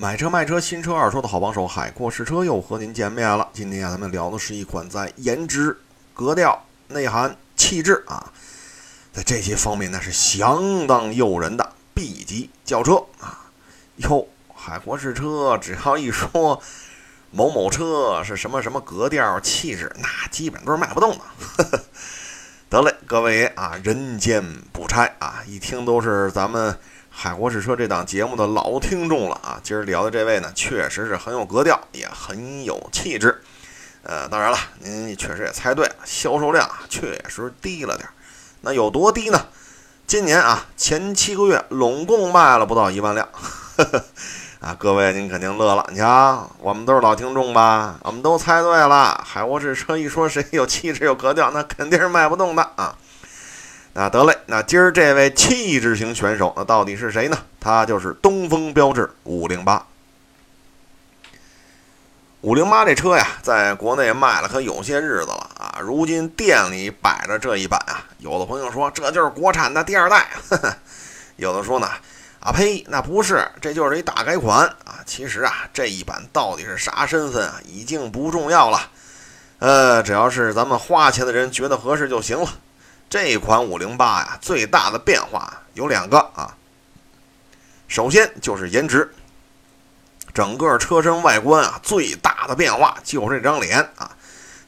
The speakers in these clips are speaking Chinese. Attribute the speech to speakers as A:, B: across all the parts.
A: 买车卖车，新车二手的好帮手，海阔试车又和您见面了。今天啊，咱们聊的是一款在颜值、格调、内涵、气质啊，在这些方面那是相当诱人的 B 级轿车啊。哟，海阔试车只要一说某某车是什么什么格调、气质，那基本都是卖不动的。得嘞，各位啊，人间不拆啊，一听都是咱们。海国试车这档节目的老听众了啊，今儿聊的这位呢，确实是很有格调，也很有气质。呃，当然了，您确实也猜对了，销售量确实低了点儿。那有多低呢？今年啊，前七个月拢共卖了不到一万辆。啊，各位您肯定乐了，你瞧，我们都是老听众吧？我们都猜对了，海沃士车一说谁有气质有格调，那肯定是卖不动的啊。那得嘞，那今儿这位气质型选手，那到底是谁呢？他就是东风标致五零八。五零八这车呀，在国内卖了可有些日子了啊。如今店里摆着这一版啊，有的朋友说这就是国产的第二代，有的说呢，啊呸，那不是，这就是一大改款啊。其实啊，这一版到底是啥身份啊，已经不重要了。呃，只要是咱们花钱的人觉得合适就行了。这款五零八呀，最大的变化有两个啊。首先就是颜值，整个车身外观啊，最大的变化就是这张脸啊，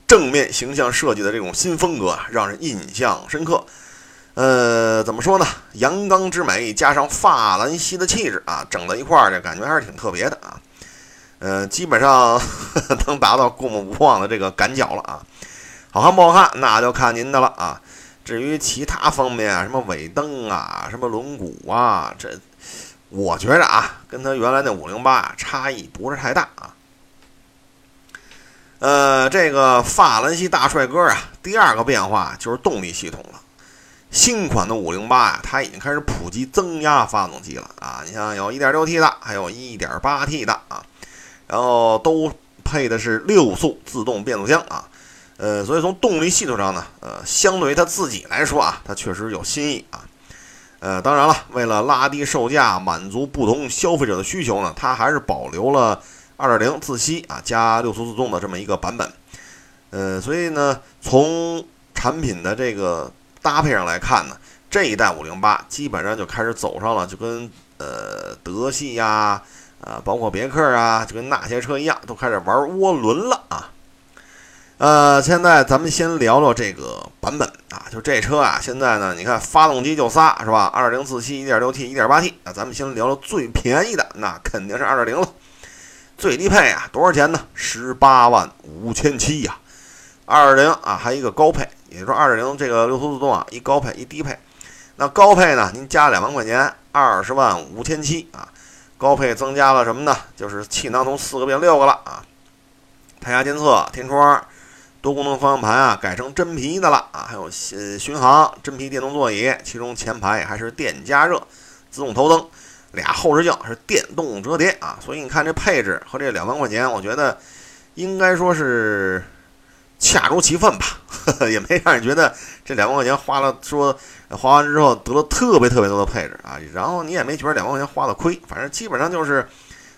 A: 正面形象设计的这种新风格啊，让人印象深刻。呃，怎么说呢？阳刚之美加上法兰西的气质啊，整在一块儿，这感觉还是挺特别的啊。呃，基本上 能达到过目不忘的这个感觉了啊。好看不好看，那就看您的了啊。至于其他方面啊，什么尾灯啊，什么轮毂啊，这我觉着啊，跟它原来那五零八差异不是太大啊。呃，这个法兰西大帅哥啊，第二个变化就是动力系统了。新款的五零八呀，它已经开始普及增压发动机了啊。你像有 1.6T 的，还有 1.8T 的啊，然后都配的是六速自动变速箱啊。呃，所以从动力系统上呢，呃，相对于它自己来说啊，它确实有新意啊。呃，当然了，为了拉低售价，满足不同消费者的需求呢，它还是保留了2.0自吸啊加六速自动的这么一个版本。呃，所以呢，从产品的这个搭配上来看呢，这一代508基本上就开始走上了就跟呃德系呀，啊，包括别克啊，就跟那些车一样，都开始玩涡轮了啊。呃，现在咱们先聊聊这个版本啊，就这车啊，现在呢，你看发动机就仨是吧？二零自吸、一点六 T、一点八 T。那咱们先聊聊最便宜的，那肯定是二点零了。最低配啊，多少钱呢？十八万五千七呀。二点零啊，还一个高配，也就是说二点零这个六速自动啊，一高配一低配。那高配呢，您加两万块钱，二十万五千七啊。高配增加了什么呢？就是气囊从四个变六个了啊。胎压监测、天窗。多功能方向盘啊，改成真皮的了啊，还有呃巡航真皮电动座椅，其中前排还是电加热，自动头灯，俩后视镜是电动折叠啊，所以你看这配置和这两万块钱，我觉得应该说是恰如其分吧，呵 呵也没让人觉得这两万块钱花了说花完之后得了特别特别多的配置啊，然后你也没觉得两万块钱花的亏，反正基本上就是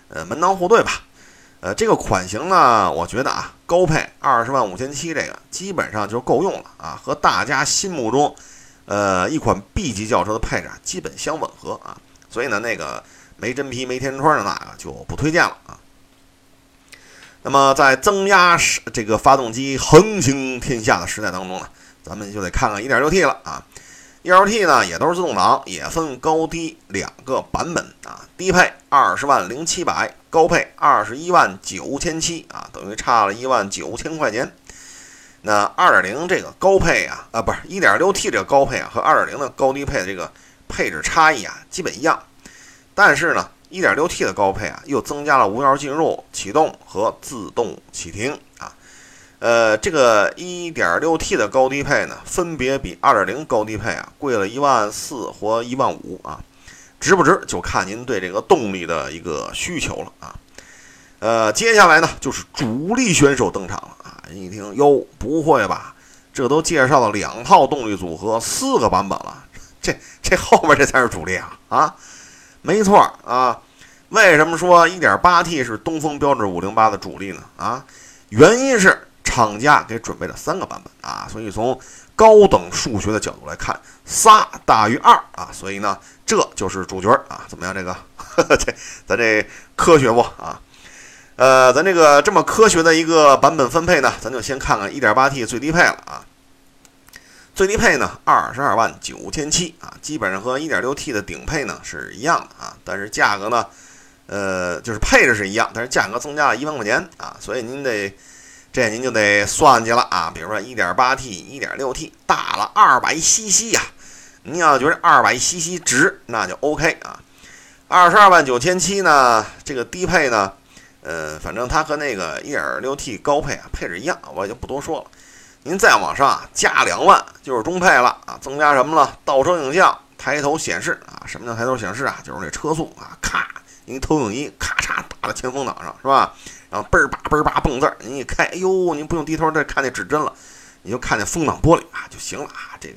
A: 呃门当户对吧。呃，这个款型呢，我觉得啊，高配二十万五千七，这个基本上就够用了啊，和大家心目中，呃，一款 B 级轿车的配置基本相吻合啊，所以呢，那个没真皮没天窗的那个就不推荐了啊。那么在增压时这个发动机横行天下的时代当中呢，咱们就得看看 1.6T 了啊。1.6T 呢也都是自动挡，也分高低两个版本啊。低配二十万零七百，高配二十一万九千七啊，等于差了一万九千块钱。那二点零这个高配啊，啊不是 1.6T 这个高配啊，和二点零的高低配的这个配置差异啊，基本一样。但是呢，1.6T 的高配啊，又增加了无钥匙进入、启动和自动启停。呃，这个 1.6T 的高低配呢，分别比2.0高低配啊贵了一万四或一万五啊，值不值就看您对这个动力的一个需求了啊。呃，接下来呢就是主力选手登场了啊！一听哟，不会吧？这都介绍了两套动力组合，四个版本了，这这后面这才是主力啊啊！没错啊，为什么说 1.8T 是东风标致508的主力呢？啊，原因是厂家给准备了三个版本啊，所以从高等数学的角度来看，仨大于二啊，所以呢，这就是主角啊。怎么样？这个 这咱这科学不啊？呃，咱这个这么科学的一个版本分配呢，咱就先看看 1.8T 最低配了啊。最低配呢，二十二万九千七啊，基本上和 1.6T 的顶配呢是一样的啊，但是价格呢，呃，就是配置是一样，但是价格增加了一万块钱啊，所以您得这您就得算计了啊。比如说 1.8T、1.6T 大了二百 CC 呀，您要觉得二百 CC 值，那就 OK 啊。二十二万九千七呢，这个低配呢，呃，反正它和那个 1.6T 高配啊配置一样，我也就不多说了。您再往上啊加两万就是中配了啊，增加什么了？倒车影像、抬头显示啊。什么叫抬头显示啊？就是那车速啊，咔，您投影仪咔嚓打在前风挡上是吧？然后嘣儿吧嘣儿吧蹦字儿，您一开，哎呦，您不用低头再看那指针了，你就看那风挡玻璃啊就行了啊。这个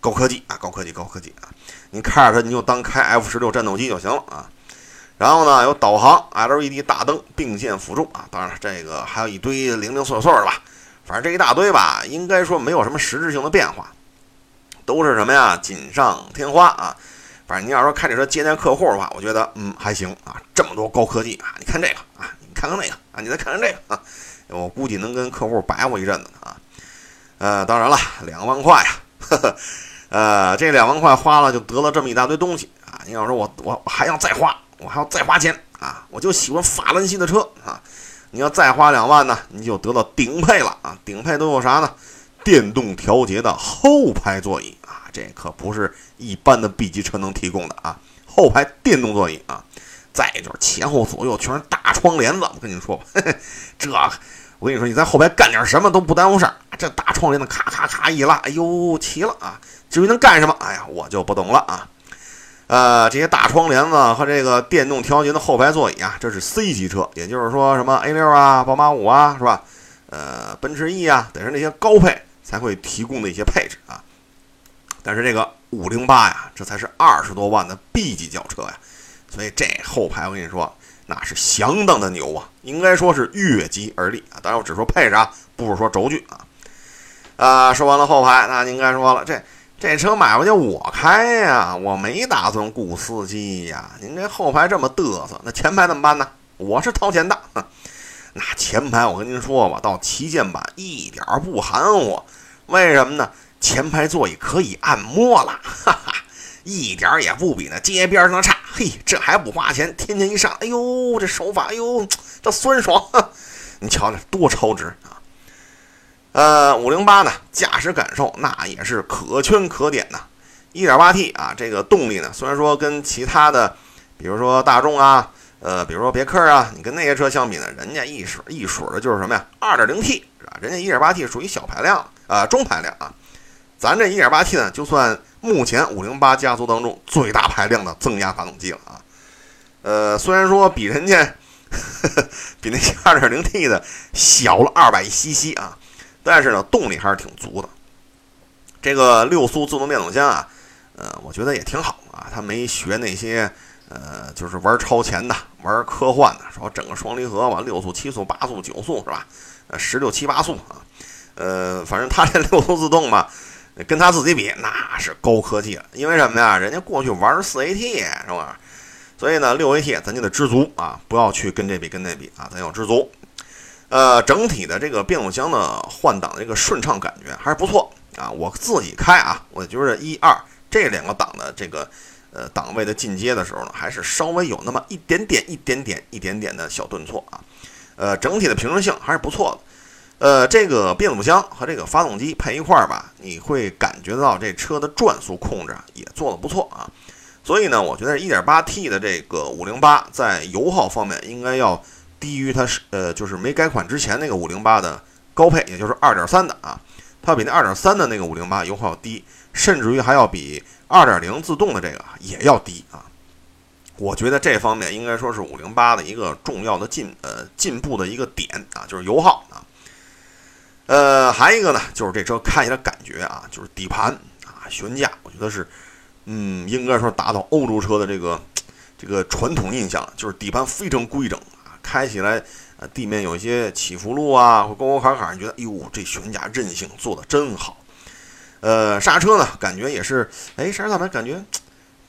A: 高科技啊，高科技，高科技啊！您开着它，你就当开 F 十六战斗机就行了啊。然后呢，有导航、LED 大灯并线辅助啊。当然了，这个还有一堆零零碎碎的吧。反正这一大堆吧，应该说没有什么实质性的变化，都是什么呀？锦上添花啊！反正你要说开这车接待客户的话，我觉得嗯还行啊。这么多高科技啊，你看这个啊，你看看那个啊，你再看看这个啊，我估计能跟客户白活一阵子啊。呃，当然了，两万块呀，呵呵，呃，这两万块花了就得了这么一大堆东西啊。你要说我我还要再花，我还要再花钱啊，我就喜欢法兰西的车啊。你要再花两万呢，你就得到顶配了啊！顶配都有啥呢？电动调节的后排座椅，这可不是一般的 B 级车能提供的啊！后排电动座椅啊，再就是前后左右全是大窗帘子。我跟你说吧，这我跟你说，你在后排干点什么都不耽误事儿。这大窗帘子咔咔咔一拉，哎呦，齐了啊！至于能干什么，哎呀，我就不懂了啊。呃，这些大窗帘子和这个电动调节的后排座椅啊，这是 C 级车，也就是说什么 A 六啊、宝马五啊，是吧？呃，奔驰 E 啊，得是那些高配才会提供的一些配置啊。但是这个五零八呀，这才是二十多万的 B 级轿车呀，所以这后排我跟你说，那是相当的牛啊，应该说是越级而立啊。当然我只说配置啊，不是说轴距啊。啊，说完了后排，那您该说了这。这车买回去我开呀，我没打算雇司机呀。您这后排这么嘚瑟，那前排怎么办呢？我是掏钱的。那前排我跟您说吧，到旗舰版一点不含糊。为什么呢？前排座椅可以按摩了，哈哈，一点也不比那街边上的差。嘿，这还不花钱，天天一上，哎呦，这手法，哎呦，这酸爽。你瞧瞧，多超值啊！呃，五零八呢，驾驶感受那也是可圈可点呐。一点八 T 啊，这个动力呢，虽然说跟其他的，比如说大众啊，呃，比如说别克啊，你跟那些车相比呢，人家一水一水的就是什么呀？二点零 T 是吧？人家一点八 T 属于小排量啊，中排量啊。咱这一点八 T 呢，就算目前五零八家族当中最大排量的增压发动机了啊。呃，虽然说比人家呵呵 比那些二点零 T 的小了二百 CC 啊。但是呢，动力还是挺足的。这个六速自动变速箱啊，呃，我觉得也挺好啊。它没学那些呃，就是玩超前的、玩科幻的，说整个双离合吧，六速、七速、八速、九速是吧？呃，十六七八速啊。呃，反正它这六速自动嘛，跟他自己比那是高科技了。因为什么呀？人家过去玩四 AT 是吧？所以呢，六 AT 咱就得知足啊，不要去跟这比跟那比啊，咱要知足。呃，整体的这个变速箱的换挡的这个顺畅感觉还是不错啊。我自己开啊，我觉得一二这两个档的这个呃档位的进阶的时候呢，还是稍微有那么一点点、一点点、一点点的小顿挫啊。呃，整体的平顺性还是不错的。呃，这个变速箱和这个发动机配一块儿吧，你会感觉到这车的转速控制也做得不错啊。所以呢，我觉得 1.8T 的这个508在油耗方面应该要。低于它是呃，就是没改款之前那个五零八的高配，也就是二点三的啊，它比那二点三的那个五零八油耗低，甚至于还要比二点零自动的这个也要低啊。我觉得这方面应该说是五零八的一个重要的进呃进步的一个点啊，就是油耗啊。呃，还一个呢，就是这车开起来感觉啊，就是底盘啊悬架，我觉得是嗯，应该说达到欧洲车的这个。这个传统印象，就是底盘非常规整啊，开起来呃地面有一些起伏路啊或沟沟坎坎，你觉得哟这悬架韧性做的真好。呃，刹车呢感觉也是，哎，刹车踏板感觉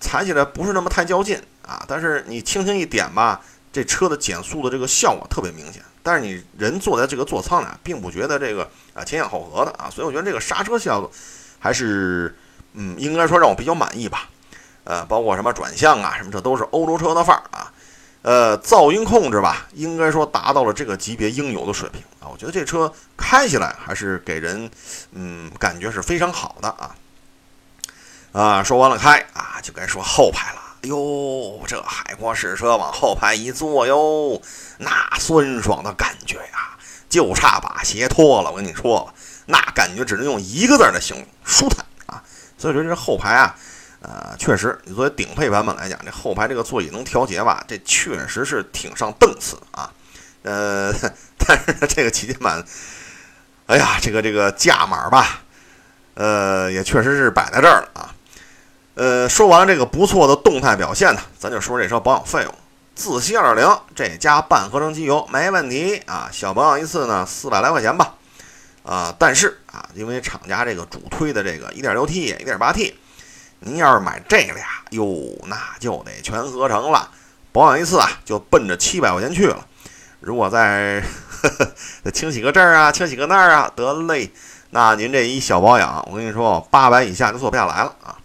A: 踩起来不是那么太较劲啊，但是你轻轻一点吧，这车的减速的这个效果特别明显。但是你人坐在这个座舱里、啊，并不觉得这个啊前仰后合的啊，所以我觉得这个刹车效果还是嗯，应该说让我比较满意吧。呃，包括什么转向啊，什么这都是欧洲车的范儿啊。呃，噪音控制吧，应该说达到了这个级别应有的水平啊。我觉得这车开起来还是给人嗯感觉是非常好的啊。啊，说完了开啊，就该说后排了。哟，这海阔试车往后排一坐哟，那酸爽的感觉呀，就差把鞋脱了。我跟你说，那感觉只能用一个字来形容：舒坦啊。所以说这后排啊。呃，确实，你作为顶配版本来讲，这后排这个座椅能调节吧？这确实是挺上档次啊。呃，但是，这个旗舰版，哎呀，这个这个价码吧，呃，也确实是摆在这儿了啊。呃，说完了这个不错的动态表现呢，咱就说这车保养费用。自吸2.0这加半合成机油没问题啊，小保养一次呢四百来块钱吧。啊，但是啊，因为厂家这个主推的这个 1.6T、1.8T。您要是买这俩哟，那就得全合成了，保养一次啊，就奔着七百块钱去了。如果 再清洗个这儿啊，清洗个那儿啊，得嘞，那您这一小保养，我跟你说，八百以下就做不下来了啊。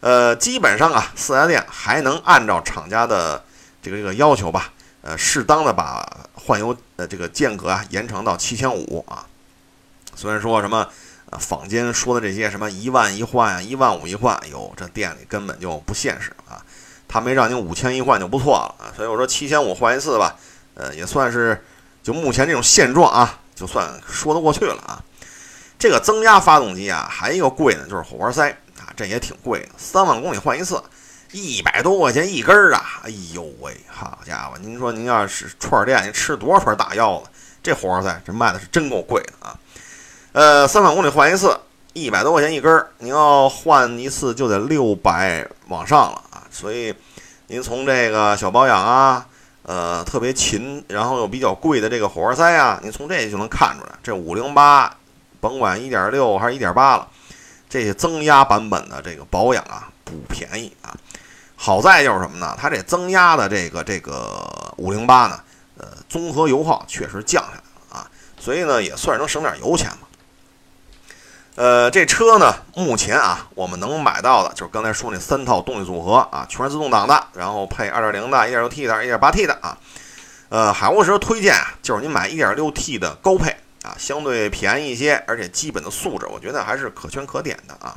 A: 呃，基本上啊，四 S 店还能按照厂家的这个这个要求吧，呃，适当的把换油呃这个间隔啊延长到七千五啊。虽然说什么。啊，坊间说的这些什么一万一换呀，一万五一换，哎呦，这店里根本就不现实啊！他没让您五千一换就不错了啊，所以我说七千五换一次吧，呃，也算是就目前这种现状啊，就算说得过去了啊。这个增压发动机啊，还一个贵呢，就是火花塞，这也挺贵的，三万公里换一次，一百多块钱一根儿啊！哎呦喂，好家伙，您说您要是串店，你吃多少串大腰子？这火花塞这卖的是真够贵的啊！呃，三万公里换一次，一百多块钱一根儿，您要换一次就得六百往上了啊！所以，您从这个小保养啊，呃，特别勤，然后又比较贵的这个火花塞啊，您从这就能看出来，这五零八，甭管一点六还是一点八了，这些增压版本的这个保养啊，不便宜啊。好在就是什么呢？它这增压的这个这个五零八呢，呃，综合油耗确实降下来了啊，所以呢，也算是能省点油钱嘛。呃，这车呢，目前啊，我们能买到的就是刚才说那三套动力组合啊，全是自动挡的，然后配2.0的、1.6T 的、1.8T 的啊。呃，海沃士推荐啊，就是您买 1.6T 的高配啊，相对便宜一些，而且基本的素质，我觉得还是可圈可点的啊。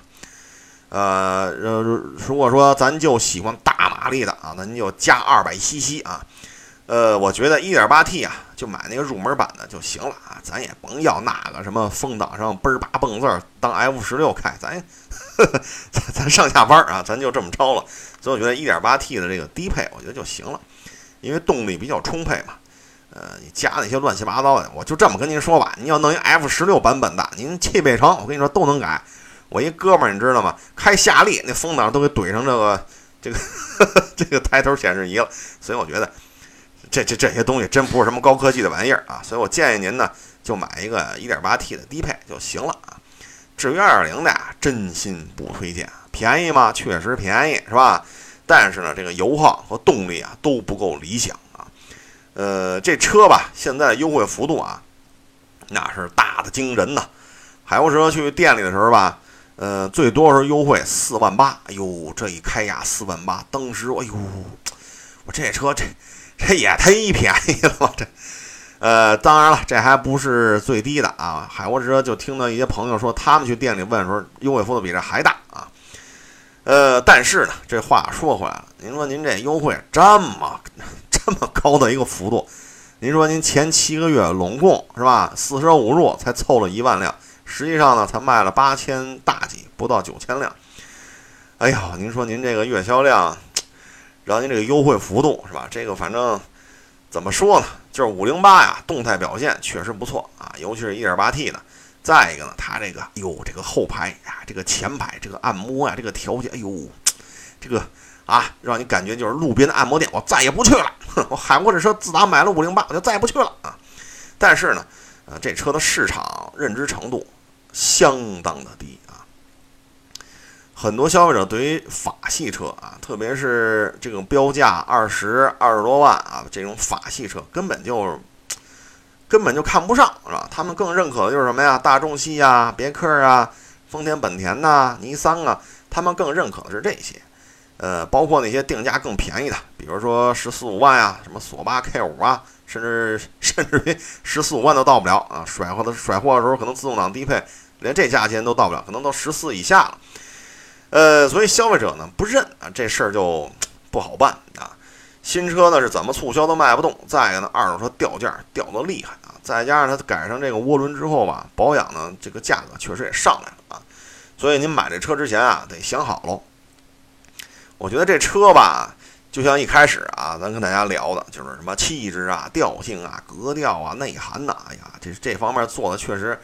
A: 呃，呃如果说咱就喜欢大马力的啊，那您就加 200cc 啊。呃，我觉得 1.8T 啊，就买那个入门版的就行了啊，咱也甭要那个什么风挡上嘣儿叭蹦字儿当 F 十六开，咱咱咱上下班啊，咱就这么着了。所以我觉得 1.8T 的这个低配，我觉得就行了，因为动力比较充沛嘛。呃，你加那些乱七八糟的，我就这么跟您说吧，您要弄一 F 十六版本的，您汽配城，我跟你说都能改。我一哥们儿，你知道吗？开夏利那风挡都给怼上这个这个 这个抬头显示仪了，所以我觉得。这这这些东西真不是什么高科技的玩意儿啊，所以我建议您呢，就买一个 1.8T 的低配就行了啊。至于2.0的呀，真心不推荐。便宜吗？确实便宜，是吧？但是呢，这个油耗和动力啊都不够理想。呃，这车吧，现在优惠幅度啊，那是大的惊人呐。海沃车去店里的时候吧，呃，最多是优惠四万八。哎呦，这一开呀四万八，当时哎呦，我这车这。这也忒便宜了吧？这，呃，当然了，这还不是最低的啊。海沃车就听到一些朋友说，他们去店里问的时候，优惠幅度比这还大啊。呃，但是呢，这话说回来了，您说您这优惠这么这么高的一个幅度，您说您前七个月拢共是吧，四舍五入才凑了一万辆，实际上呢，才卖了八千大几，不到九千辆。哎呦，您说您这个月销量。然后您这个优惠幅度是吧？这个反正怎么说呢？就是五零八呀，动态表现确实不错啊，尤其是一点八 T 的。再一个呢，它这个哟，这个后排呀，这个前排这个按摩呀，这个调节，哎呦，这个啊，让你感觉就是路边的按摩店，我再也不去了。我喊过这车自打买了五零八，我就再也不去了啊。但是呢，呃，这车的市场认知程度相当的低啊。很多消费者对于法系车啊，特别是这种标价二十二十多万啊这种法系车，根本就。根本就看不上，是吧？他们更认可的就是什么呀？大众系呀、别克啊、丰田、本田呐、尼桑啊，他们更认可的是这些。呃，包括那些定价更便宜的，比如说十四五万呀，什么索八 K 五啊，甚至 甚至于十四五万都到不了啊！甩货的甩货的时候，可能自动挡低配连这价钱都到不了，可能都十四以下了。呃，所以消费者呢不认啊，这事儿就不好办啊。新车呢是怎么促销都卖不动，再一个呢，二手车掉价掉的厉害啊！再加上它改上这个涡轮之后吧，保养呢这个价格确实也上来了啊！所以您买这车之前啊，得想好喽。我觉得这车吧，就像一开始啊，咱跟大家聊的，就是什么气质啊、调性啊、格调啊、内涵呐，哎呀，这这方面做的确实，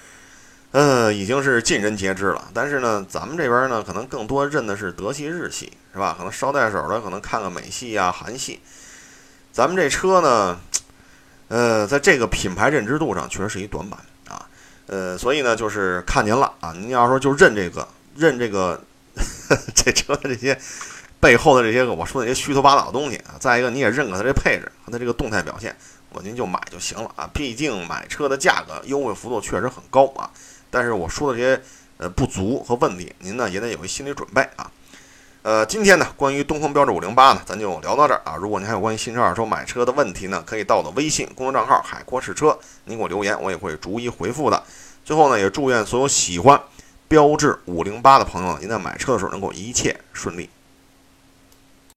A: 呃，已经是尽人皆知了。但是呢，咱们这边呢，可能更多认的是德系、日系，是吧？可能捎带手的，可能看看美系啊、韩系。咱们这车呢，呃，在这个品牌认知度上确实是一短板啊，呃，所以呢，就是看您了啊。您要说就认这个，认这个 这车这些背后的这些个我说的这些虚头巴脑的东西啊。再一个，你也认可它这配置和它这个动态表现，我您就买就行了啊。毕竟买车的价格优惠幅度确实很高啊。但是我说的这些呃不足和问题，您呢也得有一心理准备啊。呃，今天呢，关于东风标致五零八呢，咱就聊到这儿啊。如果您还有关于新车、二手车买车的问题呢，可以到我的微信公众账号“海阔试车”，您给我留言，我也会逐一回复的。最后呢，也祝愿所有喜欢标致五零八的朋友，您在买车的时候能够一切顺利。